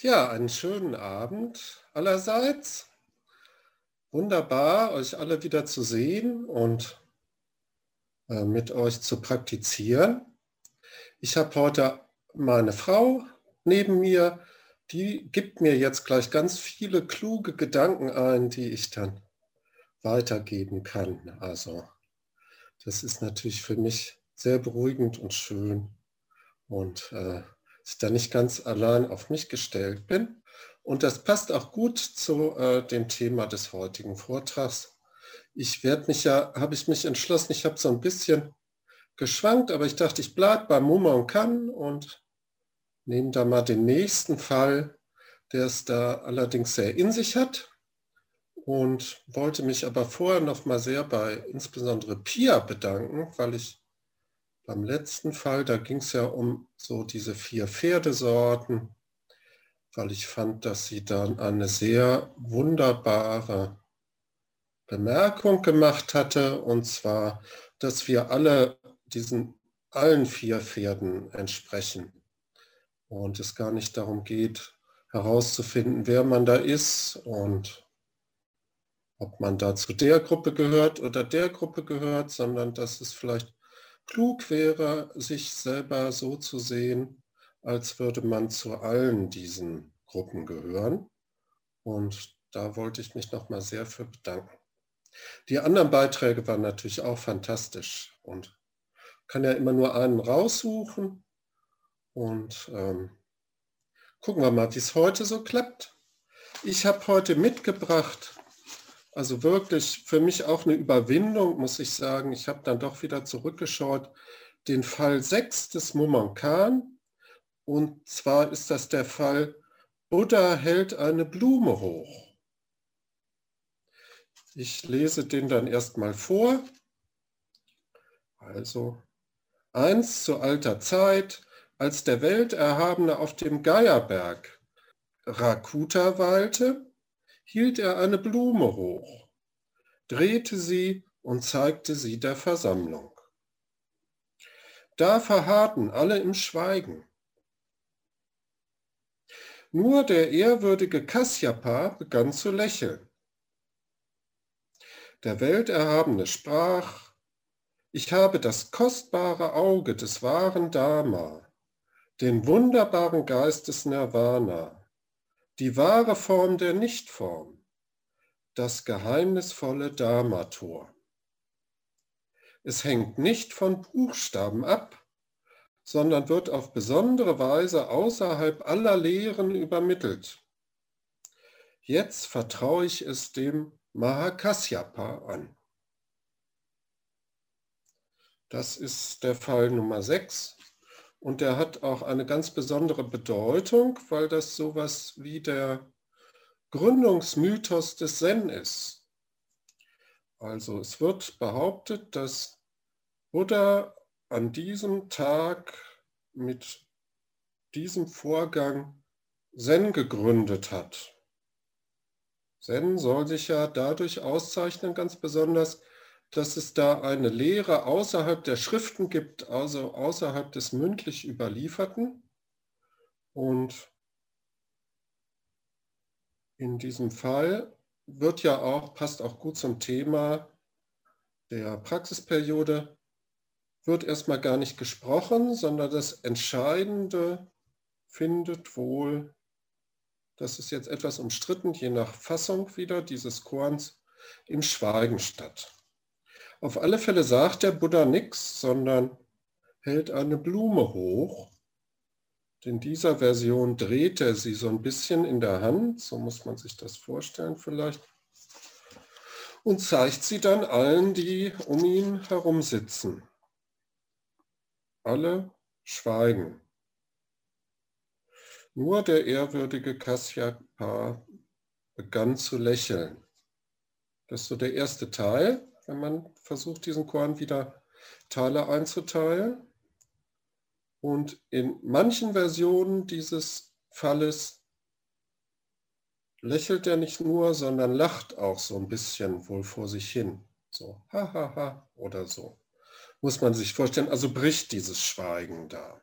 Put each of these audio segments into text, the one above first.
Ja, einen schönen Abend allerseits. Wunderbar, euch alle wieder zu sehen und äh, mit euch zu praktizieren. Ich habe heute meine Frau neben mir, die gibt mir jetzt gleich ganz viele kluge Gedanken ein, die ich dann weitergeben kann. Also das ist natürlich für mich sehr beruhigend und schön. Und äh, ich da nicht ganz allein auf mich gestellt bin. Und das passt auch gut zu äh, dem Thema des heutigen Vortrags. Ich werde mich ja, habe ich mich entschlossen, ich habe so ein bisschen geschwankt, aber ich dachte, ich bleibe bei Mumma und Kann und nehme da mal den nächsten Fall, der es da allerdings sehr in sich hat und wollte mich aber vorher noch mal sehr bei insbesondere Pia bedanken, weil ich beim letzten Fall, da ging es ja um so diese vier Pferdesorten, weil ich fand, dass sie dann eine sehr wunderbare Bemerkung gemacht hatte, und zwar, dass wir alle diesen allen vier Pferden entsprechen. Und es gar nicht darum geht, herauszufinden, wer man da ist und ob man da zu der Gruppe gehört oder der Gruppe gehört, sondern dass es vielleicht klug wäre, sich selber so zu sehen, als würde man zu allen diesen Gruppen gehören. Und da wollte ich mich nochmal sehr für bedanken. Die anderen Beiträge waren natürlich auch fantastisch und kann ja immer nur einen raussuchen und ähm, gucken wir mal, wie es heute so klappt. Ich habe heute mitgebracht also wirklich für mich auch eine Überwindung, muss ich sagen. Ich habe dann doch wieder zurückgeschaut, den Fall 6 des Mumankan. Und zwar ist das der Fall, Buddha hält eine Blume hoch. Ich lese den dann erstmal vor. Also, eins zu alter Zeit, als der Welterhabene auf dem Geierberg Rakuta weilte, hielt er eine Blume hoch, drehte sie und zeigte sie der Versammlung. Da verharrten alle im Schweigen. Nur der ehrwürdige Kasyapa begann zu lächeln. Der Welterhabene sprach, ich habe das kostbare Auge des wahren Dharma, den wunderbaren Geist des Nirvana, die wahre Form der Nichtform, das geheimnisvolle Dharma-Tor. Es hängt nicht von Buchstaben ab, sondern wird auf besondere Weise außerhalb aller Lehren übermittelt. Jetzt vertraue ich es dem Mahakasyapa an. Das ist der Fall Nummer 6. Und der hat auch eine ganz besondere Bedeutung, weil das sowas wie der Gründungsmythos des Zen ist. Also es wird behauptet, dass Buddha an diesem Tag mit diesem Vorgang Zen gegründet hat. Zen soll sich ja dadurch auszeichnen, ganz besonders, dass es da eine Lehre außerhalb der Schriften gibt, also außerhalb des mündlich Überlieferten. Und in diesem Fall wird ja auch, passt auch gut zum Thema der Praxisperiode, wird erstmal gar nicht gesprochen, sondern das Entscheidende findet wohl, das ist jetzt etwas umstritten, je nach Fassung wieder dieses Korns, im Schweigen statt. Auf alle Fälle sagt der Buddha nichts, sondern hält eine Blume hoch. In dieser Version dreht er sie so ein bisschen in der Hand, so muss man sich das vorstellen vielleicht, und zeigt sie dann allen, die um ihn herum sitzen. Alle schweigen. Nur der ehrwürdige Kasyapa begann zu lächeln. Das ist so der erste Teil wenn man versucht, diesen Korn wieder Teile einzuteilen. Und in manchen Versionen dieses Falles lächelt er nicht nur, sondern lacht auch so ein bisschen wohl vor sich hin. So, hahaha ha, ha, oder so. Muss man sich vorstellen, also bricht dieses Schweigen da.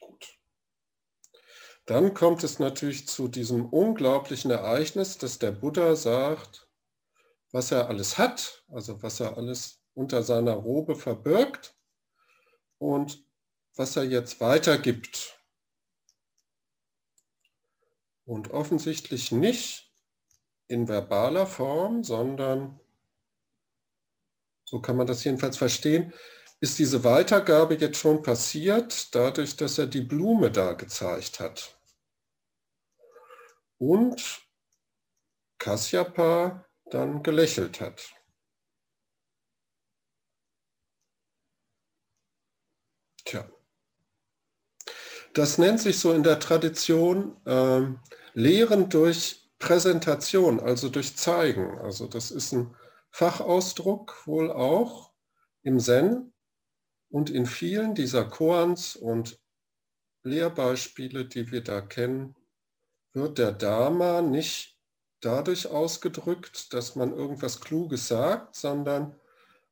Gut. Dann kommt es natürlich zu diesem unglaublichen Ereignis, dass der Buddha sagt, was er alles hat, also was er alles unter seiner Robe verbirgt und was er jetzt weitergibt. Und offensichtlich nicht in verbaler Form, sondern, so kann man das jedenfalls verstehen, ist diese Weitergabe jetzt schon passiert, dadurch, dass er die Blume da gezeigt hat. Und Kasyapa dann gelächelt hat. Tja. Das nennt sich so in der Tradition äh, Lehren durch Präsentation, also durch Zeigen. Also das ist ein Fachausdruck wohl auch im Zen und in vielen dieser Koans und Lehrbeispiele, die wir da kennen, wird der Dharma nicht dadurch ausgedrückt, dass man irgendwas Kluges sagt, sondern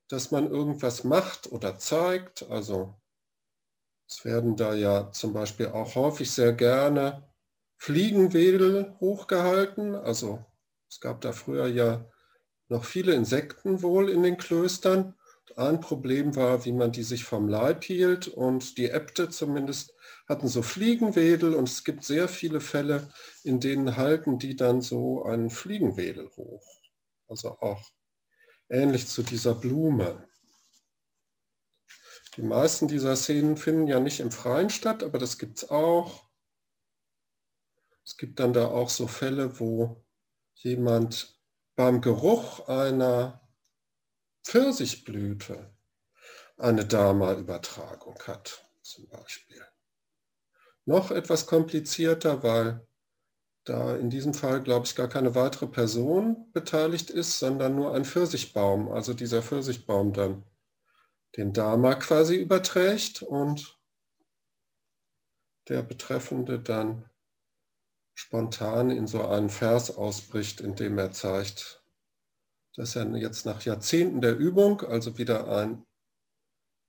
dass man irgendwas macht oder zeigt. Also es werden da ja zum Beispiel auch häufig sehr gerne Fliegenwedel hochgehalten. Also es gab da früher ja noch viele Insekten wohl in den Klöstern. Ein Problem war, wie man die sich vom Leib hielt und die Äbte zumindest hatten so Fliegenwedel und es gibt sehr viele Fälle, in denen halten die dann so einen Fliegenwedel hoch. Also auch ähnlich zu dieser Blume. Die meisten dieser Szenen finden ja nicht im Freien statt, aber das gibt es auch. Es gibt dann da auch so Fälle, wo jemand beim Geruch einer Pfirsichblüte eine Dharma-Übertragung hat, zum Beispiel. Noch etwas komplizierter, weil da in diesem Fall, glaube ich, gar keine weitere Person beteiligt ist, sondern nur ein Pfirsichbaum, also dieser Pfirsichbaum dann den Dharma quasi überträgt und der Betreffende dann spontan in so einen Vers ausbricht, in dem er zeigt, dass er jetzt nach Jahrzehnten der Übung, also wieder ein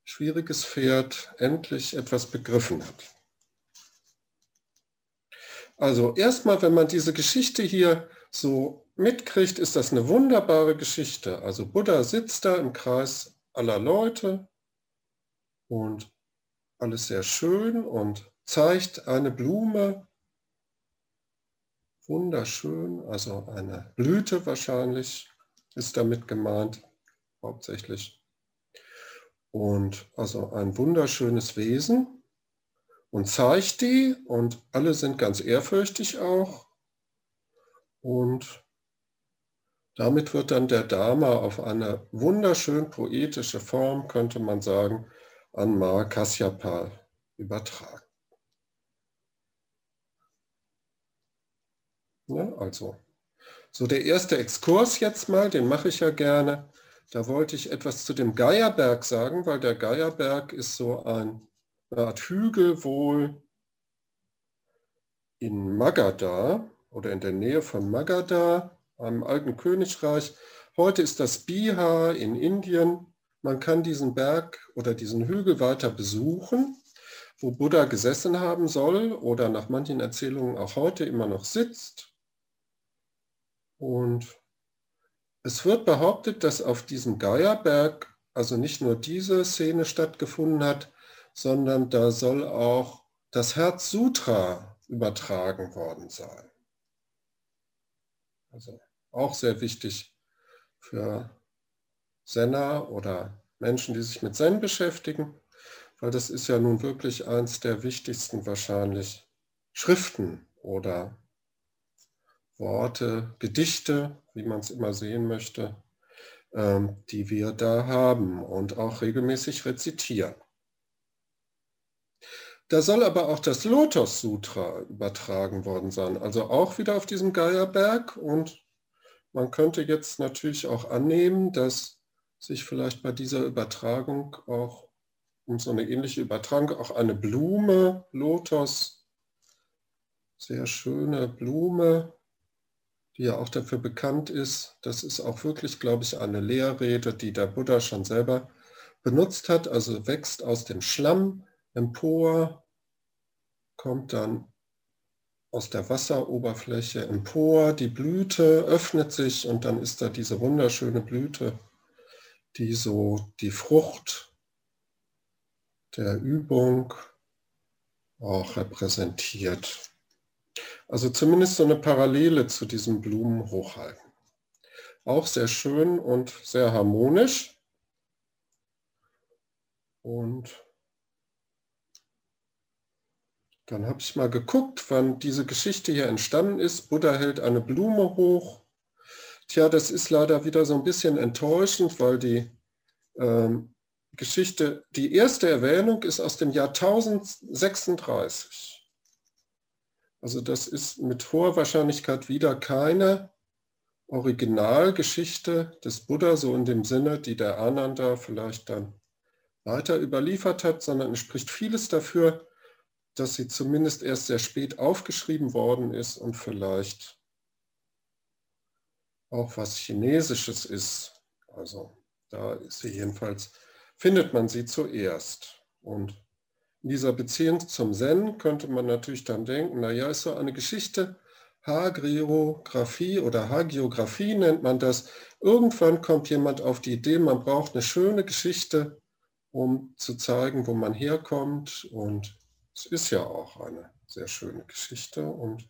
schwieriges Pferd, endlich etwas begriffen hat. Also erstmal, wenn man diese Geschichte hier so mitkriegt, ist das eine wunderbare Geschichte. Also Buddha sitzt da im Kreis aller Leute und alles sehr schön und zeigt eine Blume. Wunderschön, also eine Blüte wahrscheinlich ist damit gemeint, hauptsächlich. Und also ein wunderschönes Wesen und zeigt die und alle sind ganz ehrfürchtig auch. Und damit wird dann der Dharma auf eine wunderschön poetische Form, könnte man sagen, an Mahakasyapa übertragen. Ja, also, so der erste Exkurs jetzt mal, den mache ich ja gerne. Da wollte ich etwas zu dem Geierberg sagen, weil der Geierberg ist so ein eine Art Hügel wohl in Magadha oder in der Nähe von Magadha, einem alten Königreich. Heute ist das Bihar in Indien. Man kann diesen Berg oder diesen Hügel weiter besuchen, wo Buddha gesessen haben soll oder nach manchen Erzählungen auch heute immer noch sitzt. Und es wird behauptet, dass auf diesem Geierberg also nicht nur diese Szene stattgefunden hat, sondern da soll auch das Herz Sutra übertragen worden sein. Also auch sehr wichtig für Senner oder Menschen, die sich mit Zen beschäftigen, weil das ist ja nun wirklich eins der wichtigsten wahrscheinlich Schriften oder Worte, Gedichte, wie man es immer sehen möchte, ähm, die wir da haben und auch regelmäßig rezitieren. Da soll aber auch das Lotus Sutra übertragen worden sein, also auch wieder auf diesem Geierberg. Und man könnte jetzt natürlich auch annehmen, dass sich vielleicht bei dieser Übertragung auch um so eine ähnliche Übertragung auch eine Blume, Lotus, sehr schöne Blume, die ja auch dafür bekannt ist. Das ist auch wirklich, glaube ich, eine Lehrrede, die der Buddha schon selber benutzt hat, also wächst aus dem Schlamm empor, kommt dann aus der Wasseroberfläche empor, die Blüte öffnet sich und dann ist da diese wunderschöne Blüte, die so die Frucht der Übung auch repräsentiert. Also zumindest so eine Parallele zu diesem Blumenhochhalten. Auch sehr schön und sehr harmonisch. Und dann habe ich mal geguckt, wann diese Geschichte hier entstanden ist. Buddha hält eine Blume hoch. Tja, das ist leider wieder so ein bisschen enttäuschend, weil die ähm, Geschichte, die erste Erwähnung ist aus dem Jahr 1036. Also das ist mit hoher Wahrscheinlichkeit wieder keine Originalgeschichte des Buddha, so in dem Sinne, die der Ananda vielleicht dann weiter überliefert hat, sondern es spricht vieles dafür, dass sie zumindest erst sehr spät aufgeschrieben worden ist und vielleicht auch was Chinesisches ist. Also da ist sie jedenfalls, findet man sie zuerst. Und in dieser Beziehung zum Zen könnte man natürlich dann denken, naja, ist so eine Geschichte, Hagiografie oder Hagiografie nennt man das. Irgendwann kommt jemand auf die Idee, man braucht eine schöne Geschichte, um zu zeigen, wo man herkommt. Und es ist ja auch eine sehr schöne Geschichte. Und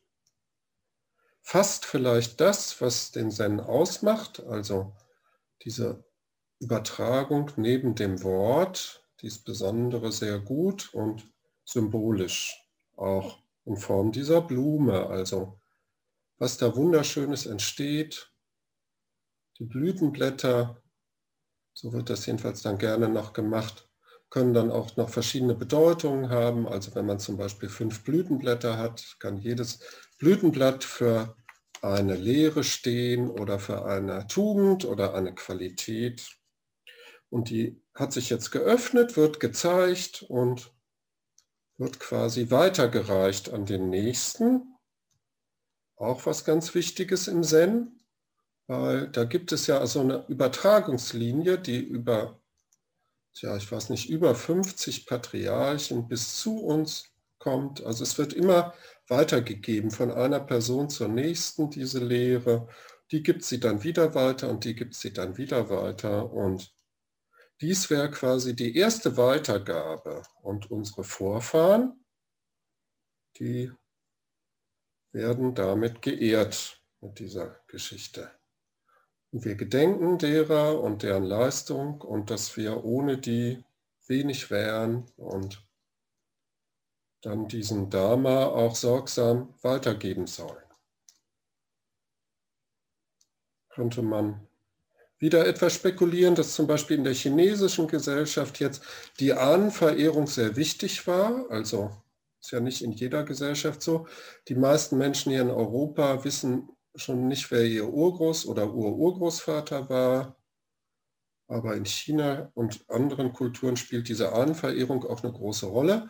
fast vielleicht das, was den Zen ausmacht, also diese Übertragung neben dem Wort, dies Besondere sehr gut und symbolisch, auch in Form dieser Blume, also was da Wunderschönes entsteht, die Blütenblätter, so wird das jedenfalls dann gerne noch gemacht, können dann auch noch verschiedene Bedeutungen haben. Also wenn man zum Beispiel fünf Blütenblätter hat, kann jedes Blütenblatt für eine Lehre stehen oder für eine Tugend oder eine Qualität. Und die hat sich jetzt geöffnet, wird gezeigt und wird quasi weitergereicht an den nächsten. Auch was ganz Wichtiges im Zen, weil da gibt es ja so eine Übertragungslinie, die über ja, ich weiß nicht, über 50 Patriarchen bis zu uns kommt. Also es wird immer weitergegeben von einer Person zur nächsten, diese Lehre. Die gibt sie dann wieder weiter und die gibt sie dann wieder weiter. Und dies wäre quasi die erste Weitergabe. Und unsere Vorfahren, die werden damit geehrt mit dieser Geschichte. Und wir gedenken derer und deren Leistung und dass wir ohne die wenig wären und dann diesen Dharma auch sorgsam weitergeben sollen. Könnte man wieder etwas spekulieren, dass zum Beispiel in der chinesischen Gesellschaft jetzt die Ahnenverehrung sehr wichtig war. Also ist ja nicht in jeder Gesellschaft so. Die meisten Menschen hier in Europa wissen schon nicht, wer ihr Urgroß- oder Ururgroßvater war, aber in China und anderen Kulturen spielt diese Ahnenverehrung auch eine große Rolle.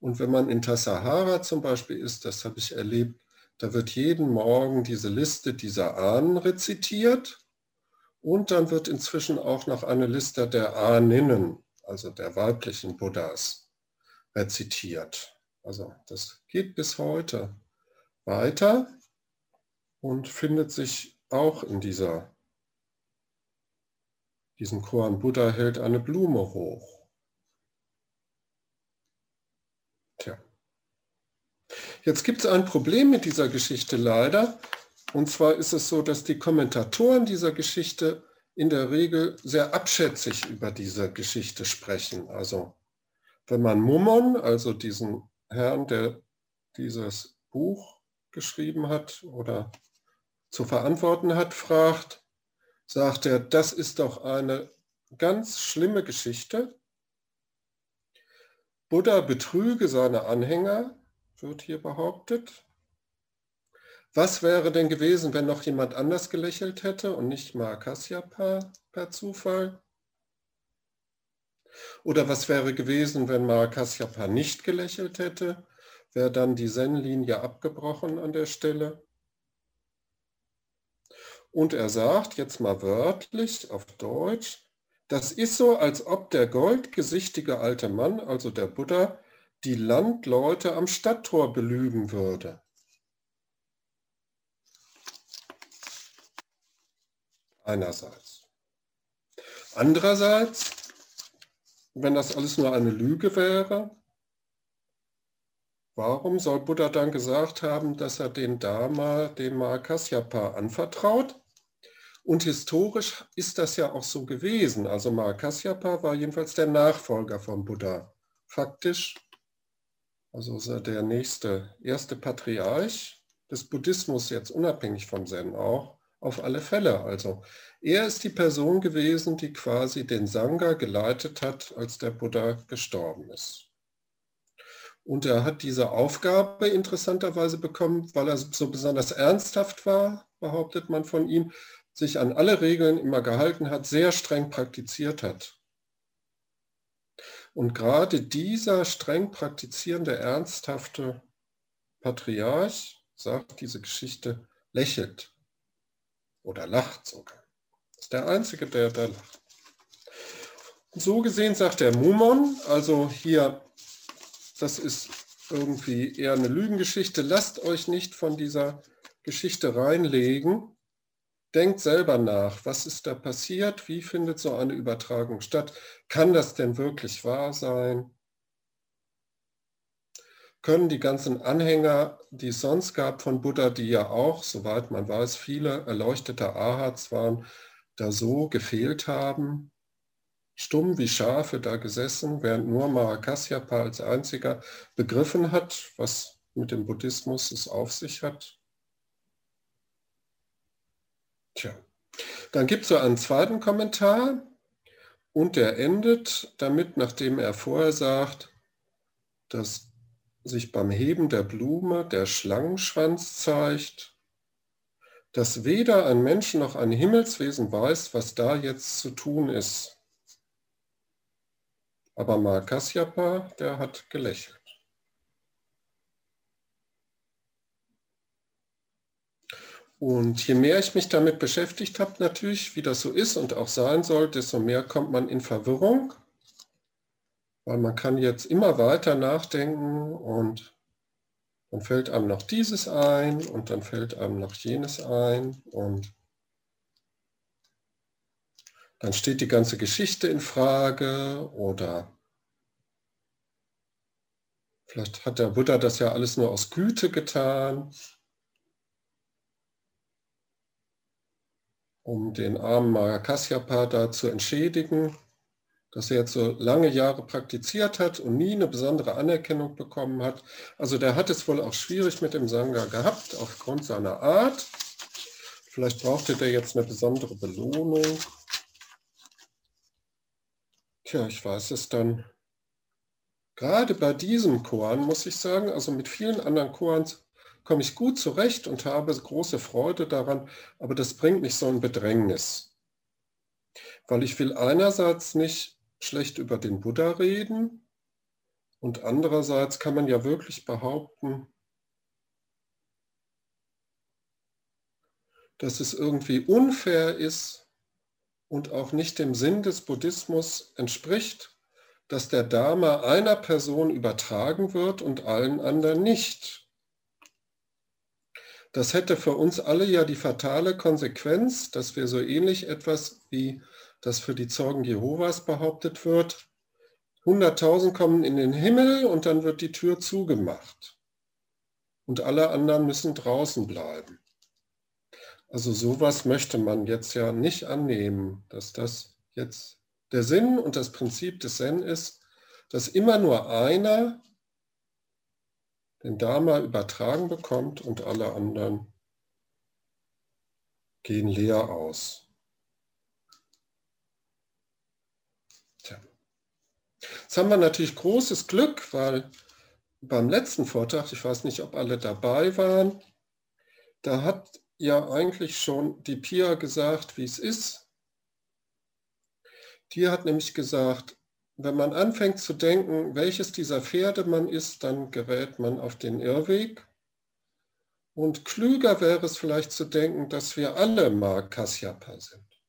Und wenn man in Tassahara zum Beispiel ist, das habe ich erlebt, da wird jeden Morgen diese Liste dieser Ahnen rezitiert und dann wird inzwischen auch noch eine Liste der Ahninnen, also der weiblichen Buddhas, rezitiert. Also das geht bis heute weiter und findet sich auch in dieser, diesem Koran Buddha hält eine Blume hoch. Tja. Jetzt gibt es ein Problem mit dieser Geschichte leider. Und zwar ist es so, dass die Kommentatoren dieser Geschichte in der Regel sehr abschätzig über diese Geschichte sprechen. Also wenn man Mummon, also diesen Herrn, der dieses Buch geschrieben hat oder zu verantworten hat, fragt, sagt er, das ist doch eine ganz schlimme Geschichte. Buddha betrüge seine Anhänger, wird hier behauptet. Was wäre denn gewesen, wenn noch jemand anders gelächelt hätte und nicht Marakasyapa per Zufall? Oder was wäre gewesen, wenn Marakasyapa nicht gelächelt hätte? Wäre dann die Zen-Linie abgebrochen an der Stelle? Und er sagt, jetzt mal wörtlich auf Deutsch, das ist so, als ob der goldgesichtige alte Mann, also der Buddha, die Landleute am Stadttor belügen würde. Einerseits. Andererseits, wenn das alles nur eine Lüge wäre, warum soll Buddha dann gesagt haben, dass er den Dharma dem Mahakasyapa anvertraut? Und historisch ist das ja auch so gewesen. Also Mahakasyapa war jedenfalls der Nachfolger von Buddha. Faktisch, also er der nächste, erste Patriarch des Buddhismus, jetzt unabhängig vom Zen auch, auf alle Fälle. Also er ist die Person gewesen, die quasi den Sangha geleitet hat, als der Buddha gestorben ist. Und er hat diese Aufgabe interessanterweise bekommen, weil er so besonders ernsthaft war, behauptet man von ihm, sich an alle Regeln immer gehalten hat, sehr streng praktiziert hat. Und gerade dieser streng praktizierende, ernsthafte Patriarch, sagt diese Geschichte, lächelt oder lacht sogar. Das ist der Einzige, der da lacht. Und so gesehen sagt der Mumon, also hier, das ist irgendwie eher eine Lügengeschichte, lasst euch nicht von dieser Geschichte reinlegen, denkt selber nach, was ist da passiert, wie findet so eine Übertragung statt, kann das denn wirklich wahr sein? Können die ganzen Anhänger, die es sonst gab von Buddha, die ja auch, soweit man weiß, viele erleuchtete Ahats waren, da so gefehlt haben, stumm wie Schafe da gesessen, während nur Mahakasyapa als einziger begriffen hat, was mit dem Buddhismus es auf sich hat? Tja, dann gibt es so einen zweiten Kommentar. Und der endet damit, nachdem er vorher sagt, dass sich beim Heben der Blume der Schlangenschwanz zeigt, dass weder ein Mensch noch ein Himmelswesen weiß, was da jetzt zu tun ist. Aber Mahakasyapa, der hat gelächelt. Und je mehr ich mich damit beschäftigt habe, natürlich, wie das so ist und auch sein soll, desto mehr kommt man in Verwirrung, weil man kann jetzt immer weiter nachdenken und dann fällt einem noch dieses ein und dann fällt einem noch jenes ein und dann steht die ganze Geschichte in Frage oder vielleicht hat der Buddha das ja alles nur aus Güte getan um den armen Mahakasyapa da zu entschädigen, dass er jetzt so lange Jahre praktiziert hat und nie eine besondere Anerkennung bekommen hat. Also der hat es wohl auch schwierig mit dem Sangha gehabt, aufgrund seiner Art. Vielleicht brauchte der jetzt eine besondere Belohnung. Tja, ich weiß es dann. Gerade bei diesem Koan muss ich sagen, also mit vielen anderen Koans komme ich gut zurecht und habe große Freude daran, aber das bringt mich so ein Bedrängnis. Weil ich will einerseits nicht schlecht über den Buddha reden und andererseits kann man ja wirklich behaupten, dass es irgendwie unfair ist und auch nicht dem Sinn des Buddhismus entspricht, dass der Dharma einer Person übertragen wird und allen anderen nicht. Das hätte für uns alle ja die fatale Konsequenz, dass wir so ähnlich etwas wie das für die Zeugen Jehovas behauptet wird, 100.000 kommen in den Himmel und dann wird die Tür zugemacht. Und alle anderen müssen draußen bleiben. Also sowas möchte man jetzt ja nicht annehmen, dass das jetzt der Sinn und das Prinzip des Zen ist, dass immer nur einer den Dharma übertragen bekommt und alle anderen gehen leer aus. Jetzt haben wir natürlich großes Glück, weil beim letzten Vortrag, ich weiß nicht, ob alle dabei waren, da hat ja eigentlich schon die Pia gesagt, wie es ist. Die hat nämlich gesagt, wenn man anfängt zu denken, welches dieser Pferde man ist, dann gerät man auf den Irrweg. Und klüger wäre es vielleicht zu denken, dass wir alle Mahakasyapa sind.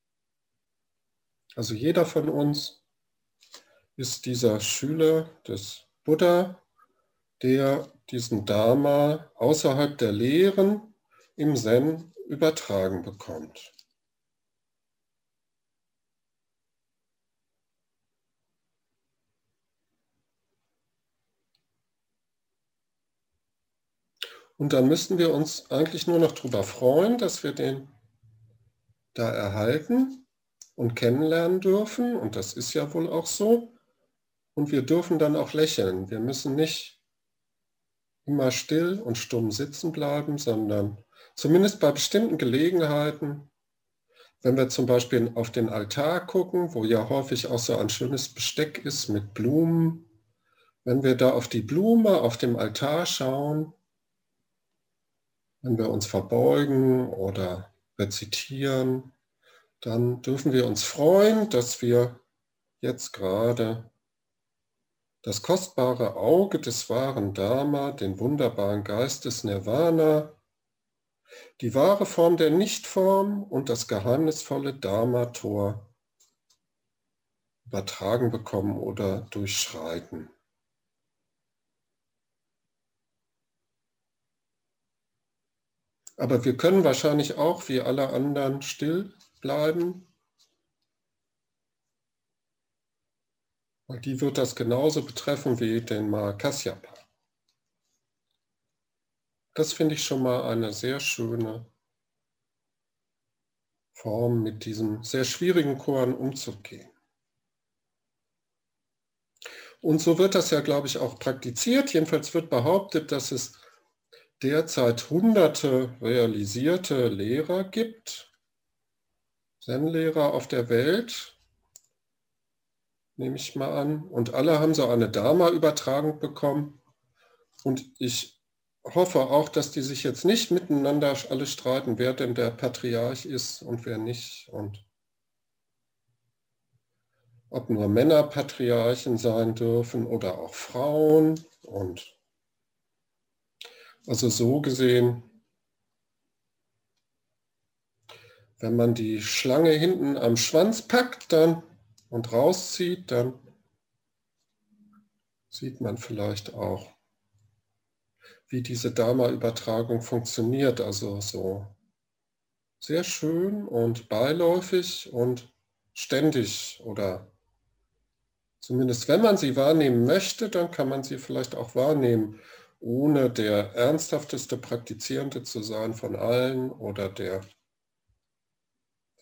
Also jeder von uns ist dieser Schüler des Buddha, der diesen Dharma außerhalb der Lehren im Zen übertragen bekommt. Und dann müssten wir uns eigentlich nur noch darüber freuen, dass wir den da erhalten und kennenlernen dürfen. Und das ist ja wohl auch so. Und wir dürfen dann auch lächeln. Wir müssen nicht immer still und stumm sitzen bleiben, sondern zumindest bei bestimmten Gelegenheiten, wenn wir zum Beispiel auf den Altar gucken, wo ja häufig auch so ein schönes Besteck ist mit Blumen, wenn wir da auf die Blume auf dem Altar schauen, wenn wir uns verbeugen oder rezitieren, dann dürfen wir uns freuen, dass wir jetzt gerade das kostbare Auge des wahren Dharma, den wunderbaren Geist des Nirvana, die wahre Form der Nichtform und das geheimnisvolle Dharma-Tor übertragen bekommen oder durchschreiten. Aber wir können wahrscheinlich auch wie alle anderen still bleiben. Und die wird das genauso betreffen wie den Mahakasyapa. Das finde ich schon mal eine sehr schöne Form, mit diesem sehr schwierigen Koran umzugehen. Und so wird das ja, glaube ich, auch praktiziert. Jedenfalls wird behauptet, dass es derzeit hunderte realisierte Lehrer gibt, Zen-Lehrer auf der Welt, nehme ich mal an. Und alle haben so eine Dharma-Übertragung bekommen. Und ich hoffe auch, dass die sich jetzt nicht miteinander alle streiten, wer denn der Patriarch ist und wer nicht. Und ob nur Männer Patriarchen sein dürfen oder auch Frauen. Und also so gesehen, wenn man die Schlange hinten am Schwanz packt dann und rauszieht, dann sieht man vielleicht auch, wie diese Dharma-Übertragung funktioniert. Also so sehr schön und beiläufig und ständig oder zumindest wenn man sie wahrnehmen möchte, dann kann man sie vielleicht auch wahrnehmen ohne der ernsthafteste Praktizierende zu sein von allen oder der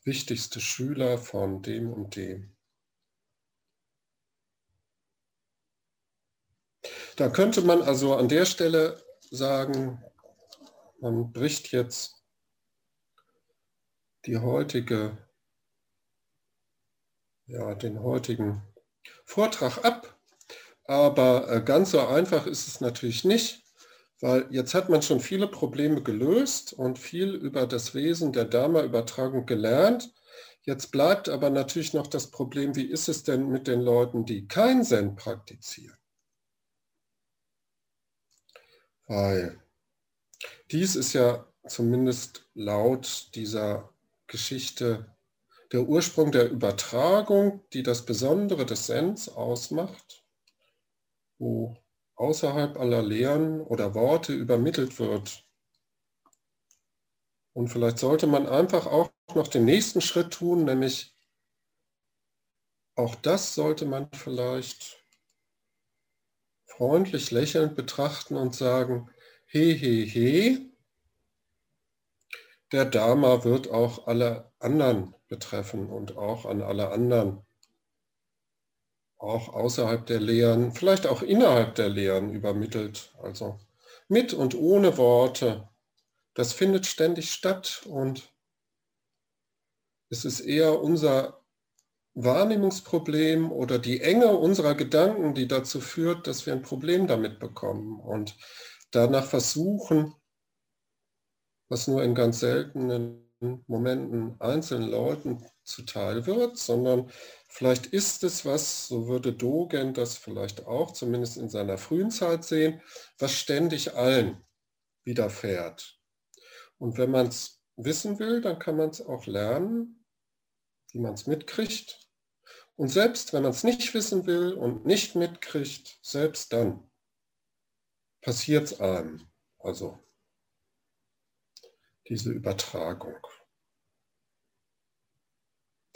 wichtigste Schüler von dem und dem. Da könnte man also an der Stelle sagen, man bricht jetzt die heutige, ja, den heutigen Vortrag ab aber äh, ganz so einfach ist es natürlich nicht, weil jetzt hat man schon viele Probleme gelöst und viel über das Wesen der Dharma-Übertragung gelernt. Jetzt bleibt aber natürlich noch das Problem, wie ist es denn mit den Leuten, die kein Zen praktizieren? Weil dies ist ja zumindest laut dieser Geschichte der Ursprung der Übertragung, die das Besondere des Sens ausmacht wo außerhalb aller Lehren oder Worte übermittelt wird. Und vielleicht sollte man einfach auch noch den nächsten Schritt tun, nämlich auch das sollte man vielleicht freundlich lächelnd betrachten und sagen, he, he, he, der Dharma wird auch alle anderen betreffen und auch an alle anderen auch außerhalb der Lehren, vielleicht auch innerhalb der Lehren übermittelt. Also mit und ohne Worte. Das findet ständig statt und es ist eher unser Wahrnehmungsproblem oder die Enge unserer Gedanken, die dazu führt, dass wir ein Problem damit bekommen und danach versuchen, was nur in ganz seltenen Momenten einzelnen Leuten zuteil wird, sondern vielleicht ist es was, so würde Dogen das vielleicht auch zumindest in seiner frühen Zeit sehen, was ständig allen widerfährt. Und wenn man es wissen will, dann kann man es auch lernen, wie man es mitkriegt. Und selbst wenn man es nicht wissen will und nicht mitkriegt, selbst dann passiert es einem. Also diese Übertragung.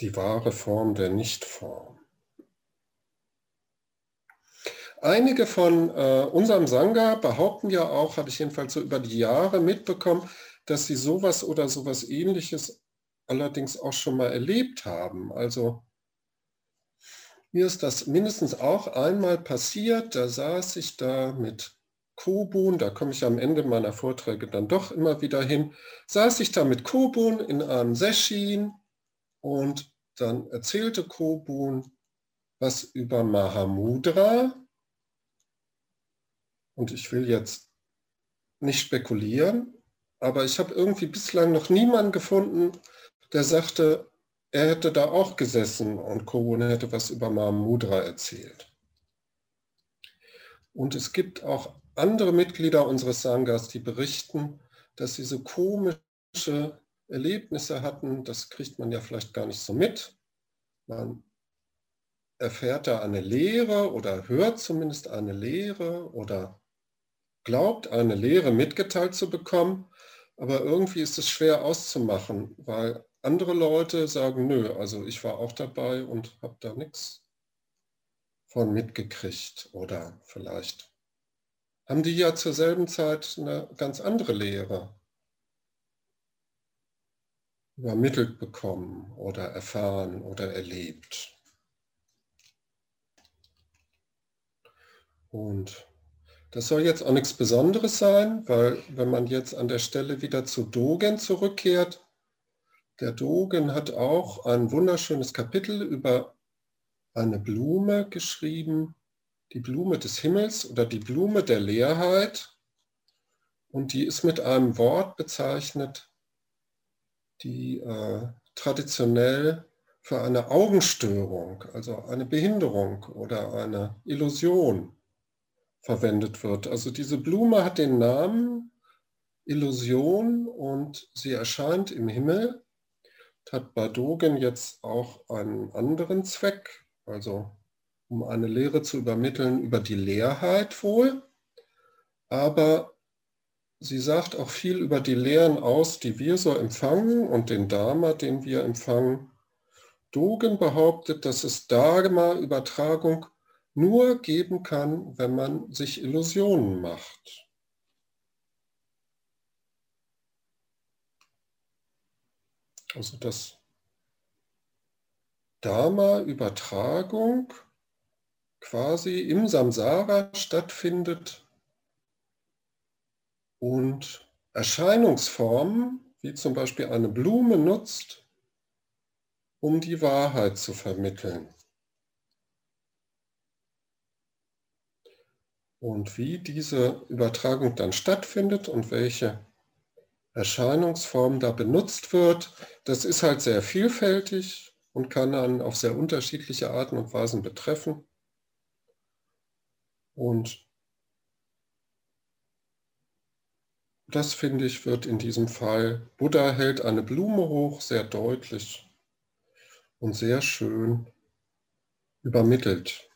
Die wahre Form der Nichtform. einige von äh, unserem Sangha behaupten ja auch, habe ich jedenfalls so über die Jahre mitbekommen, dass sie sowas oder sowas ähnliches allerdings auch schon mal erlebt haben. Also mir ist das mindestens auch einmal passiert, da saß ich da mit Kobun, da komme ich am Ende meiner Vorträge dann doch immer wieder hin, saß ich da mit Kobun in einem Session und dann erzählte Kobun was über Mahamudra. Und ich will jetzt nicht spekulieren, aber ich habe irgendwie bislang noch niemanden gefunden, der sagte, er hätte da auch gesessen und Kobun hätte was über Mahamudra erzählt. Und es gibt auch andere Mitglieder unseres Sanghas, die berichten, dass sie so komische Erlebnisse hatten. Das kriegt man ja vielleicht gar nicht so mit. Man erfährt da eine Lehre oder hört zumindest eine Lehre oder glaubt, eine Lehre mitgeteilt zu bekommen, aber irgendwie ist es schwer auszumachen, weil andere Leute sagen, nö, also ich war auch dabei und habe da nichts von mitgekriegt oder vielleicht haben die ja zur selben Zeit eine ganz andere Lehre übermittelt bekommen oder erfahren oder erlebt. Und das soll jetzt auch nichts Besonderes sein, weil wenn man jetzt an der Stelle wieder zu Dogen zurückkehrt, der Dogen hat auch ein wunderschönes Kapitel über eine Blume geschrieben, die Blume des Himmels oder die Blume der Leerheit. Und die ist mit einem Wort bezeichnet, die äh, traditionell für eine Augenstörung, also eine Behinderung oder eine Illusion verwendet wird. Also diese Blume hat den Namen Illusion und sie erscheint im Himmel, hat bei Dogen jetzt auch einen anderen Zweck, also um eine Lehre zu übermitteln über die Leerheit wohl, aber sie sagt auch viel über die Lehren aus, die wir so empfangen und den Dharma, den wir empfangen. Dogen behauptet, dass es Dharma-Übertragung nur geben kann, wenn man sich Illusionen macht. Also dass Dharma-Übertragung quasi im Samsara stattfindet und Erscheinungsformen, wie zum Beispiel eine Blume nutzt, um die Wahrheit zu vermitteln. Und wie diese Übertragung dann stattfindet und welche Erscheinungsform da benutzt wird, das ist halt sehr vielfältig und kann dann auf sehr unterschiedliche Arten und Weisen betreffen. Und das finde ich wird in diesem Fall, Buddha hält eine Blume hoch, sehr deutlich und sehr schön übermittelt.